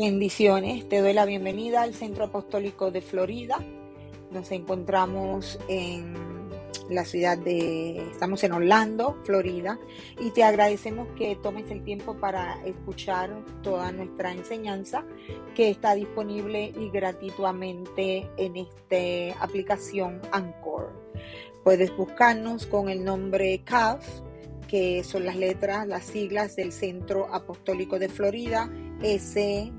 Bendiciones, te doy la bienvenida al Centro Apostólico de Florida. Nos encontramos en la ciudad de, estamos en Orlando, Florida, y te agradecemos que tomes el tiempo para escuchar toda nuestra enseñanza que está disponible y gratuitamente en esta aplicación Anchor. Puedes buscarnos con el nombre CAF, que son las letras, las siglas del Centro Apostólico de Florida, S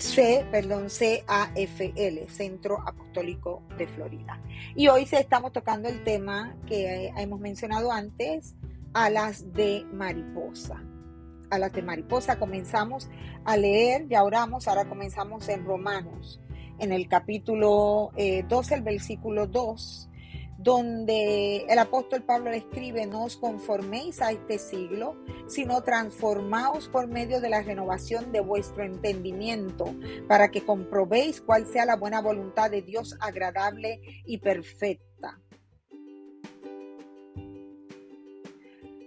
C, perdón, CAFL, Centro Apostólico de Florida. Y hoy estamos tocando el tema que hemos mencionado antes, alas de mariposa. Alas de mariposa, comenzamos a leer, ya oramos, ahora comenzamos en Romanos, en el capítulo 12, eh, el versículo 2 donde el apóstol Pablo le escribe, no os conforméis a este siglo, sino transformaos por medio de la renovación de vuestro entendimiento, para que comprobéis cuál sea la buena voluntad de Dios agradable y perfecta.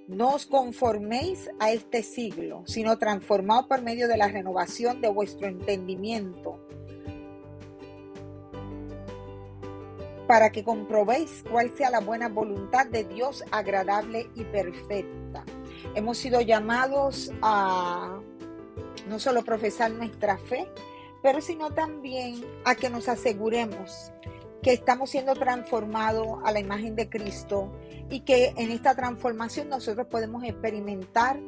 No os conforméis a este siglo, sino transformaos por medio de la renovación de vuestro entendimiento para que comprobéis cuál sea la buena voluntad de Dios agradable y perfecta. Hemos sido llamados a no solo profesar nuestra fe, pero sino también a que nos aseguremos que estamos siendo transformados a la imagen de Cristo y que en esta transformación nosotros podemos experimentar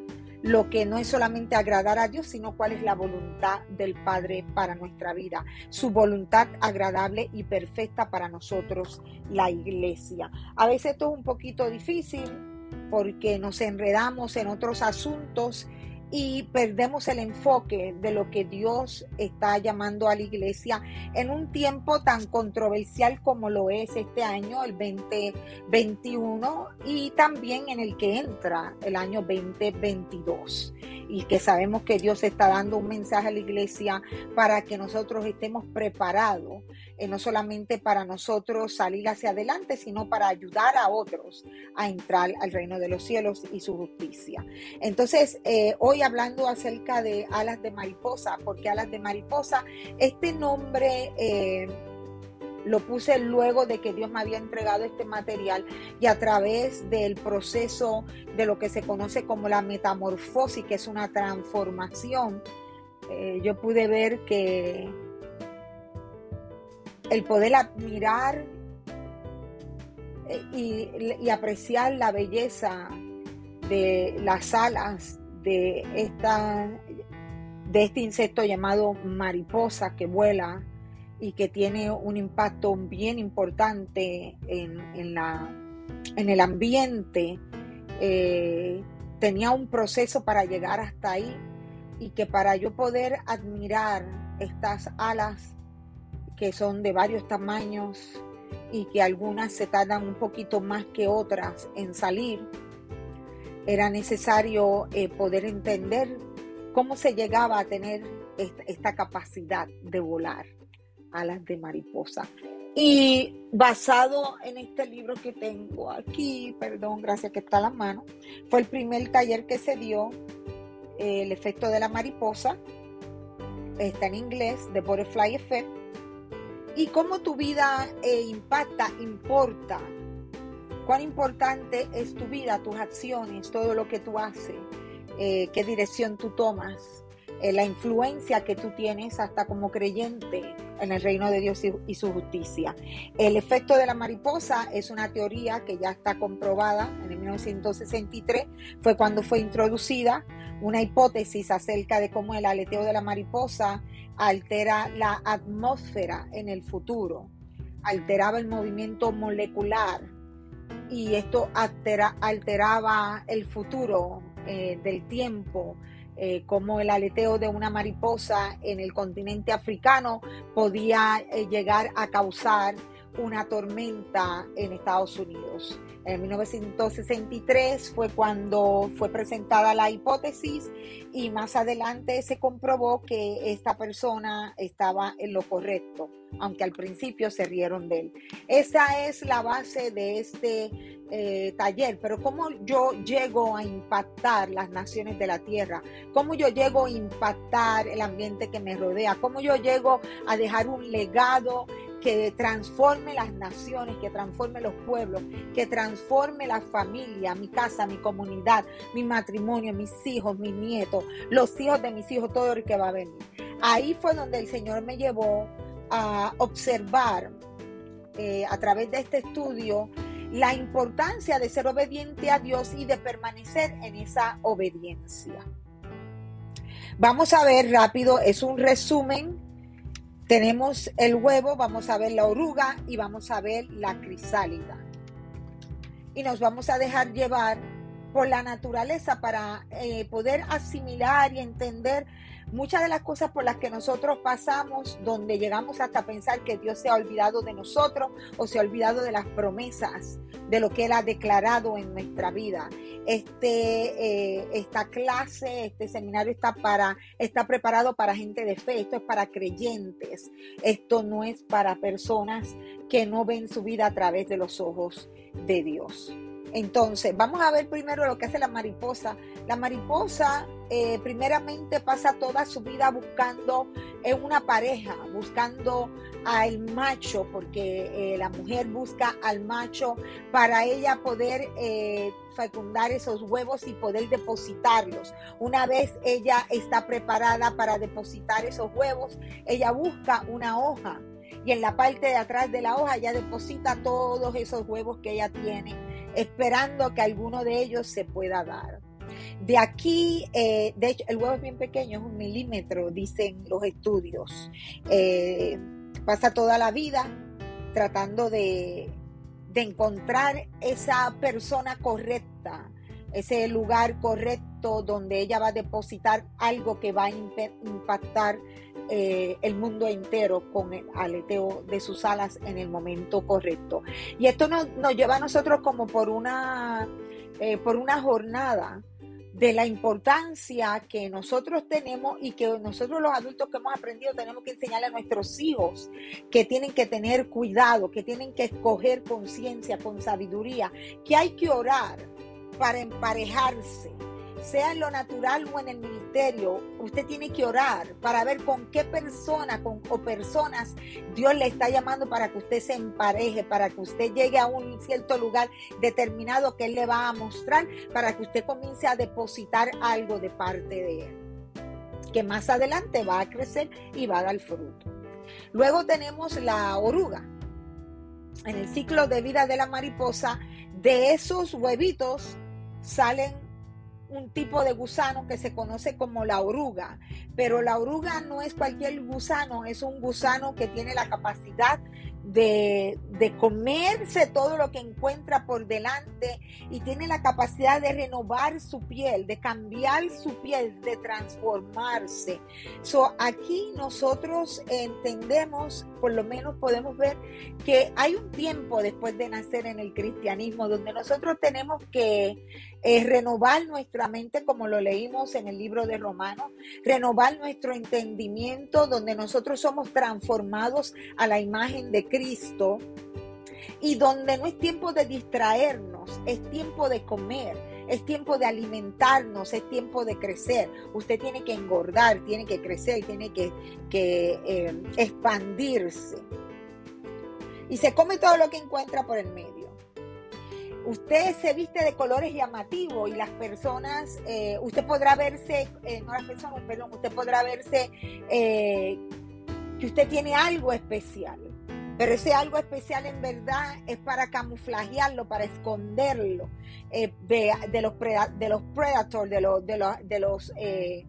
lo que no es solamente agradar a Dios, sino cuál es la voluntad del Padre para nuestra vida, su voluntad agradable y perfecta para nosotros, la iglesia. A veces esto es un poquito difícil porque nos enredamos en otros asuntos y perdemos el enfoque de lo que Dios está llamando a la iglesia en un tiempo tan controversial como lo es este año, el 2021, y también en el que entra el año 2022. Y que sabemos que Dios está dando un mensaje a la iglesia para que nosotros estemos preparados eh, no solamente para nosotros salir hacia adelante, sino para ayudar a otros a entrar al reino de los cielos y su justicia. Entonces, eh, hoy hablando acerca de alas de mariposa, porque alas de mariposa, este nombre... Eh, lo puse luego de que Dios me había entregado este material y a través del proceso de lo que se conoce como la metamorfosis, que es una transformación, yo pude ver que el poder admirar eh, y, apreciar la belleza de las alas de, esta, de este insecto llamado mariposa que vuela y que tiene un impacto bien importante en, la, en el ambiente, eh, tenía un proceso para llegar hasta ahí y que para yo poder admirar estas alas que son de varios tamaños y que algunas se tardan un poquito más que otras en salir, era necesario eh, poder entender cómo se llegaba a tener esta, capacidad de volar alas de mariposa. Y basado en este libro que tengo aquí, perdón, gracias que está a la mano, fue el primer taller que se dio, eh, el efecto de la mariposa, está en inglés, The Butterfly Effect, y cómo tu vida eh, impacta, importa. Cuán importante es tu vida, tus acciones, todo lo que tú haces, eh, qué dirección tú tomas, eh, la influencia que tú tienes hasta como creyente en el reino de Dios y, su justicia. El efecto de la mariposa es una teoría que ya está comprobada en el 1963, fue cuando fue introducida una hipótesis acerca de cómo el aleteo de la mariposa altera la atmósfera en el futuro, alteraba el movimiento molecular y esto alteraba el futuro eh, del tiempo, eh, como el aleteo de una mariposa en el continente africano podía eh, llegar a causar una tormenta en Estados Unidos. En 1963 fue cuando fue presentada la hipótesis y más adelante se comprobó que esta persona estaba en lo correcto aunque al principio se rieron de él. Esa es la base de este eh, taller, pero ¿cómo yo llego a impactar las naciones de la tierra? ¿Cómo yo llego a impactar el ambiente que me rodea? ¿Cómo yo llego a dejar un legado que transforme las naciones, que transforme los pueblos, que transforme la familia, mi casa, mi comunidad, mi matrimonio, mis hijos, mis nietos, los hijos de mis hijos, todo el que va a venir. Ahí fue donde el Señor me llevó a observar eh, a través de este estudio la importancia de ser obediente a Dios y de permanecer en esa obediencia. Vamos a ver rápido, es un resumen tenemos el huevo, vamos a ver la oruga y vamos a ver la crisálida. Y nos vamos a dejar llevar por la naturaleza para eh, poder asimilar y entender muchas de las cosas por las que nosotros pasamos, donde llegamos hasta pensar que Dios se ha olvidado de nosotros o se ha olvidado de las promesas, de lo que Él ha declarado en nuestra vida. Este, eh, esta clase, este seminario está, para, está preparado para gente de fe, esto es para creyentes, esto no es para personas que no ven su vida a través de los ojos de Dios. Entonces, vamos a ver primero lo que hace la mariposa. La mariposa eh, primeramente pasa toda su vida buscando en una pareja, buscando al macho, porque eh, la mujer busca al macho para ella poder eh, fecundar esos huevos y poder depositarlos. Una vez ella está preparada para depositar esos huevos, ella busca una hoja y en la parte de atrás de la hoja ella deposita todos esos huevos que ella tiene esperando que alguno de ellos se pueda dar. De aquí, eh, de hecho, el huevo es bien pequeño, es un milímetro, dicen los estudios. Eh, pasa toda la vida tratando de, de encontrar esa persona correcta, ese lugar correcto donde ella va a depositar algo que va a impactar eh, el mundo entero con el aleteo de sus alas en el momento correcto. Y esto nos, lleva a nosotros como por una, eh, por una jornada de la importancia que nosotros tenemos y que nosotros los adultos que hemos aprendido tenemos que enseñarle a nuestros hijos que tienen que tener cuidado, que tienen que escoger conciencia, con sabiduría, que hay que orar para emparejarse, sea en lo natural o en el ministerio, usted tiene que orar para ver con qué persona o personas Dios le está llamando para que usted se empareje, para que usted llegue a un cierto lugar determinado que Él le va a mostrar, para que usted comience a depositar algo de parte de Él, que más adelante va a crecer y va a dar fruto. Luego tenemos la oruga. En el ciclo de vida de la mariposa, de esos huevitos salen un tipo de gusano que se conoce como la oruga, pero la oruga no es cualquier gusano, es un gusano que tiene la capacidad de, comerse todo lo que encuentra por delante y tiene la capacidad de renovar su piel, de cambiar su piel, de transformarse. So, aquí nosotros entendemos, por lo menos podemos ver que hay un tiempo después de nacer en el cristianismo donde nosotros tenemos que eh, renovar nuestra mente como lo leímos en el libro de Romanos, renovar nuestro entendimiento donde nosotros somos transformados a la imagen de Cristo y donde no es tiempo de distraernos, es tiempo de comer, es tiempo de alimentarnos, es tiempo de crecer. Usted tiene que engordar, tiene que crecer, tiene que, eh, expandirse. Y se come todo lo que encuentra por el medio. Usted se viste de colores llamativos y las personas, eh, usted podrá verse, eh, no las personas, perdón, usted podrá verse que usted tiene algo especial. Pero ese algo especial en verdad es para camuflajearlo, para esconderlo eh, de, los de los predators, de los, de los, de los eh,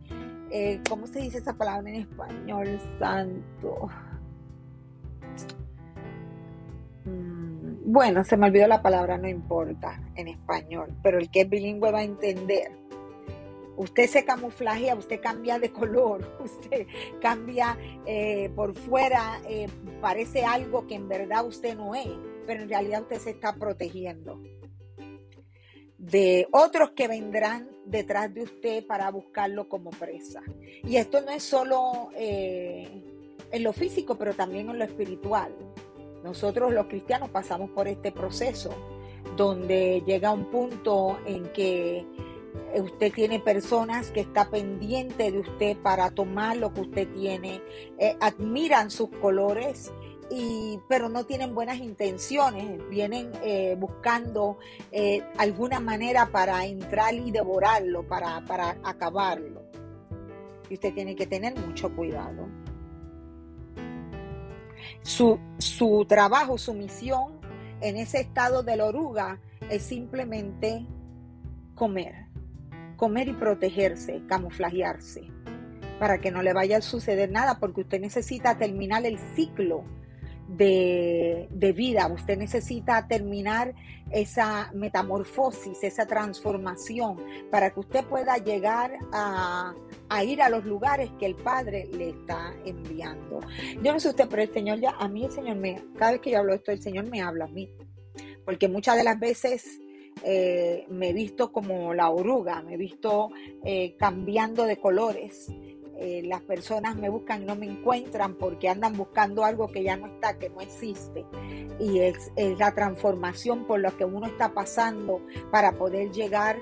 eh, ¿cómo se dice esa palabra en español? Santo. Mm, bueno, se me olvidó la palabra, no importa en español, pero el que es bilingüe va a entender Usted se camuflajea, usted cambia de color, usted cambia eh, por fuera, eh, parece algo que en verdad usted no es, pero en realidad usted se está protegiendo de otros que vendrán detrás de usted para buscarlo como presa. Y esto no es solo, eh, en lo físico, pero también en lo espiritual. Nosotros los cristianos pasamos por este proceso donde llega un punto en que usted tiene personas que está pendiente de usted para tomar lo que usted tiene, eh, admiran sus colores, y, pero no tienen buenas intenciones, vienen eh, buscando eh, alguna manera para entrar y devorarlo, para, para acabarlo. Y usted tiene que tener mucho cuidado. Su, su trabajo, su misión en ese estado de la oruga es simplemente comer, comer y protegerse, camuflajearse, para que no le vaya a suceder nada, porque usted necesita terminar el ciclo de, de, vida. Usted necesita terminar esa metamorfosis, esa transformación, para que usted pueda llegar a, a, ir a los lugares que el Padre le está enviando. Yo no sé usted, pero el Señor ya, a mí el Señor me, cada vez que yo hablo esto, el Señor me habla a mí. Porque muchas de las veces eh, me he visto como la oruga, me he visto eh, cambiando de colores. Eh, las personas me buscan y no me encuentran porque andan buscando algo que ya no está, que no existe. Y es, es la transformación por la que uno está pasando para poder llegar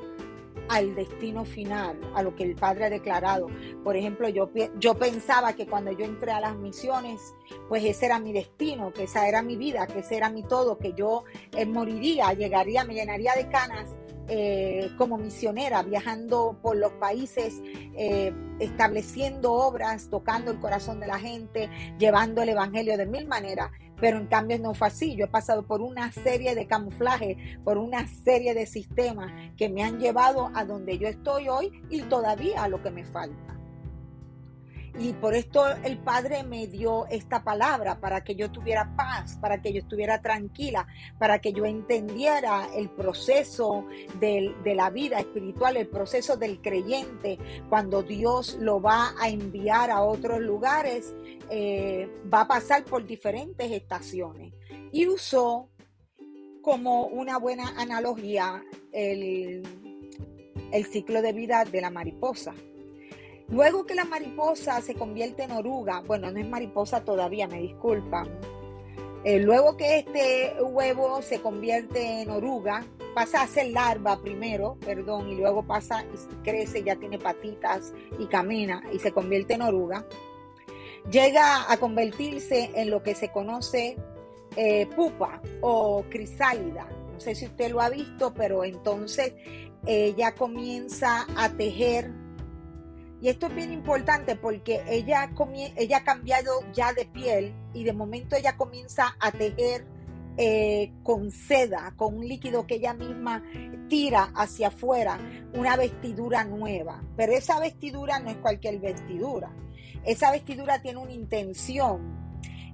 al destino final, a lo que el Padre ha declarado. Por ejemplo, yo, yo pensaba que cuando yo entré a las misiones, pues ese era mi destino, que esa era mi vida, que ese era mi todo, que yo eh, moriría, llegaría, me llenaría de canas eh, como misionera, viajando por los países, eh, estableciendo obras, tocando el corazón de la gente, llevando el Evangelio de mil maneras pero en cambio no fue así. Yo he pasado por una serie de camuflajes, por una serie de sistemas que me han llevado a donde yo estoy hoy y todavía a lo que me falta. Y por esto el Padre me dio esta palabra para que yo tuviera paz, para que yo estuviera tranquila, para que yo entendiera el proceso de la vida espiritual, el proceso del creyente, cuando Dios lo va a enviar a otros lugares, eh, va a pasar por diferentes estaciones. Y usó como una buena analogía el, el ciclo de vida de la mariposa. Luego que la mariposa se convierte en oruga, bueno, no es mariposa todavía, me disculpan. Eh, luego que este huevo se convierte en oruga, pasa a ser larva primero, perdón, y luego pasa y crece, ya tiene patitas y camina y se convierte en oruga. Llega a convertirse en lo que se conoce eh, pupa o crisálida. No sé si usted lo ha visto, pero entonces ella comienza a tejer y esto es bien importante porque ella, ha cambiado ya de piel y de momento ella comienza a tejer eh, con seda, con un líquido que ella misma tira hacia afuera, una vestidura nueva. Pero esa vestidura no es cualquier vestidura. Esa vestidura tiene una intención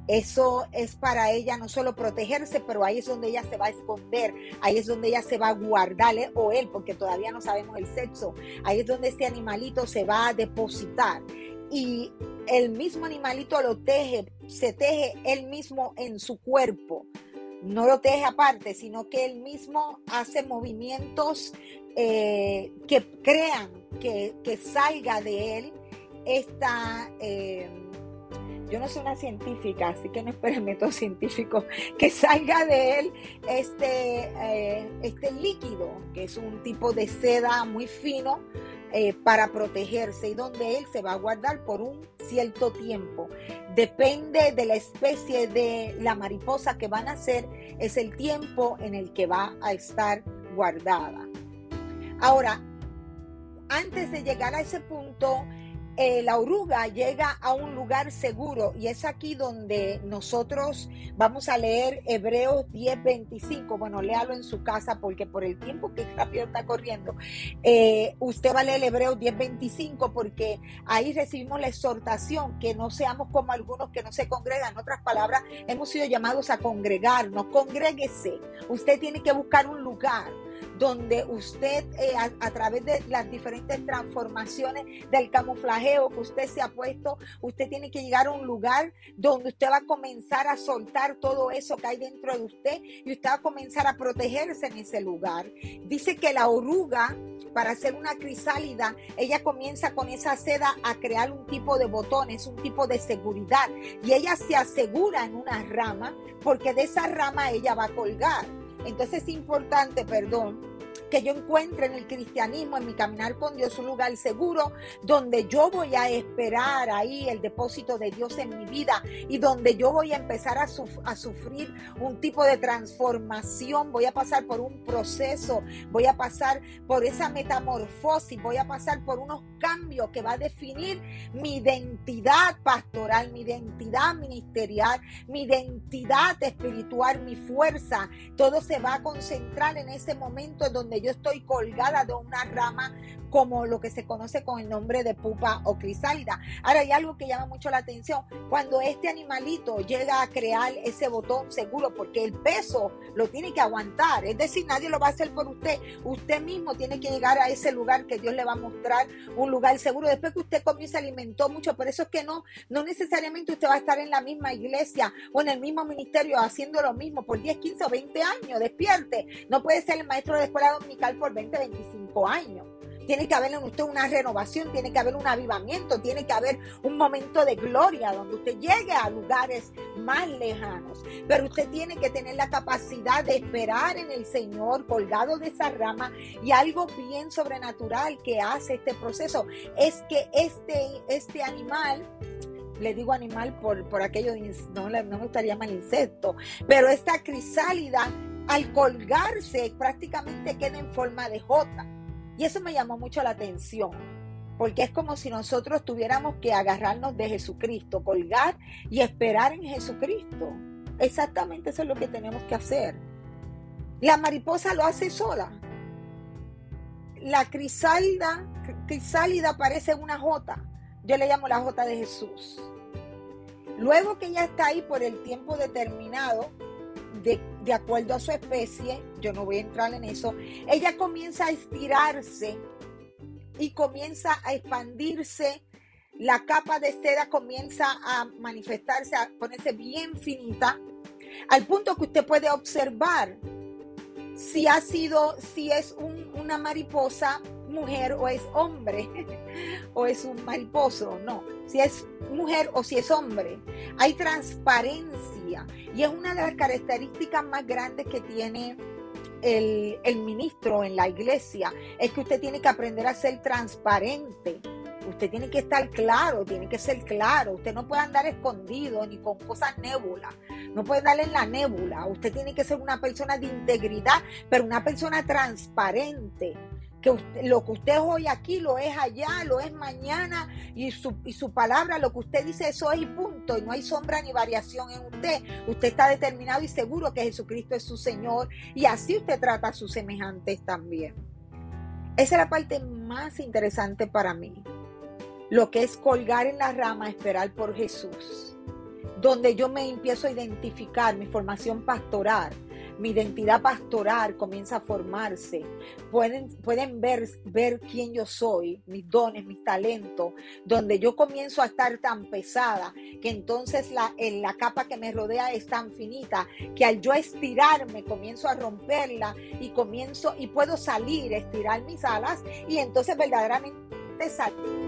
eso es para ella no solo protegerse, pero ahí es donde ella se va a esconder, ahí es donde ella se va a guardar, o él, porque todavía no sabemos el sexo, ahí es donde este animalito se va a depositar. Y el mismo animalito lo teje, se teje él mismo en su cuerpo. No lo teje aparte, sino que él mismo hace movimientos eh, que crean que, salga de él esta... Eh, yo no soy una científica, así que espero método científico que salga de él este, eh, este líquido, que es un tipo de seda muy fino eh, para protegerse y donde él se va a guardar por un cierto tiempo. Depende de la especie de la mariposa que van a hacer, es el tiempo en el que va a estar guardada. Ahora, antes de llegar a ese punto, eh, la oruga llega a un lugar seguro y es aquí donde nosotros vamos a leer Hebreos 10:25. Bueno, léalo en su casa porque por el tiempo que rápido está corriendo, eh, usted va a leer Hebreos 10:25 porque ahí recibimos la exhortación que no seamos como algunos que no se congregan. En otras palabras, hemos sido llamados a congregarnos. Congréguese. Usted tiene que buscar un lugar donde usted eh, a, través de las diferentes transformaciones del camuflajeo que usted se ha puesto, usted tiene que llegar a un lugar donde usted va a comenzar a soltar todo eso que hay dentro de usted y usted va a comenzar a protegerse en ese lugar. Dice que la oruga para hacer una crisálida, ella comienza con esa seda a crear un tipo de botones, un tipo de seguridad. Y ella se asegura en una rama porque de esa rama ella va a colgar. Entonces es importante, perdón, que yo encuentre en el cristianismo, en mi caminar con Dios, un lugar seguro donde yo voy a esperar ahí el depósito de Dios en mi vida y donde yo voy a empezar a, sufrir un tipo de transformación, voy a pasar por un proceso, voy a pasar por esa metamorfosis, voy a pasar por unos cambios que va a definir mi identidad pastoral, mi identidad ministerial, mi identidad espiritual, mi fuerza. Todo se va a concentrar en ese momento en donde yo estoy colgada de una rama como lo que se conoce con el nombre de pupa o crisálida. Ahora hay algo que llama mucho la atención. Cuando este animalito llega a crear ese botón seguro, porque el peso lo tiene que aguantar, es decir, nadie lo va a hacer por usted. Usted mismo tiene que llegar a ese lugar que Dios le va a mostrar, un lugar seguro. Después que usted comió y se alimentó mucho, por eso es que no, no necesariamente usted va a estar en la misma iglesia o en el mismo ministerio haciendo lo mismo por 10, 15 o 20 años. Despierte. No puede ser el maestro de escuela dominical por 20, 25 años. Tiene que haber en usted una renovación, tiene que haber un avivamiento, tiene que haber un momento de gloria donde usted llegue a lugares más lejanos. Pero usted tiene que tener la capacidad de esperar en el Señor colgado de esa rama y algo bien sobrenatural que hace este proceso es que este, este animal le digo animal por, por aquello, no, me gustaría llamar insecto, pero esta crisálida al colgarse prácticamente queda en forma de J. Y eso me llamó mucho la atención, porque es como si nosotros tuviéramos que agarrarnos de Jesucristo, colgar y esperar en Jesucristo. Exactamente eso es lo que tenemos que hacer. La mariposa lo hace sola. La crisálida, crisálida parece una jota. Yo le llamo la jota de Jesús. Luego que ella está ahí por el tiempo determinado, de, acuerdo a su especie, yo no voy a entrar en eso, ella comienza a estirarse y comienza a expandirse, la capa de seda comienza a manifestarse, a ponerse bien finita, al punto que usted puede observar si ha sido, si es una mariposa mujer o es hombre, o es un mariposo, no, si es mujer o si es hombre. Hay transparencia y es una de las características más grandes que tiene el, el ministro en la iglesia, es que usted tiene que aprender a ser transparente. Usted tiene que estar claro, tiene que ser claro. Usted no puede andar escondido ni con cosas nébulas. No puede darle en la nébula. Usted tiene que ser una persona de integridad, pero una persona transparente que lo que usted es hoy aquí lo es allá, lo es mañana y su, y su palabra, lo que usted dice, eso es y punto, y no hay sombra ni variación en usted. Usted está determinado y seguro que Jesucristo es su Señor y así usted trata a sus semejantes también. Esa es la parte más interesante para mí, lo que es colgar en la rama, esperar por Jesús, donde yo me empiezo a identificar mi formación pastoral mi identidad pastoral comienza a formarse. Pueden, pueden ver, ver quién yo soy, mis dones, mis talentos, donde yo comienzo a estar tan pesada que entonces la, la capa que me rodea es tan finita que al yo estirarme comienzo a romperla y comienzo y puedo salir, estirar mis alas y entonces verdaderamente salir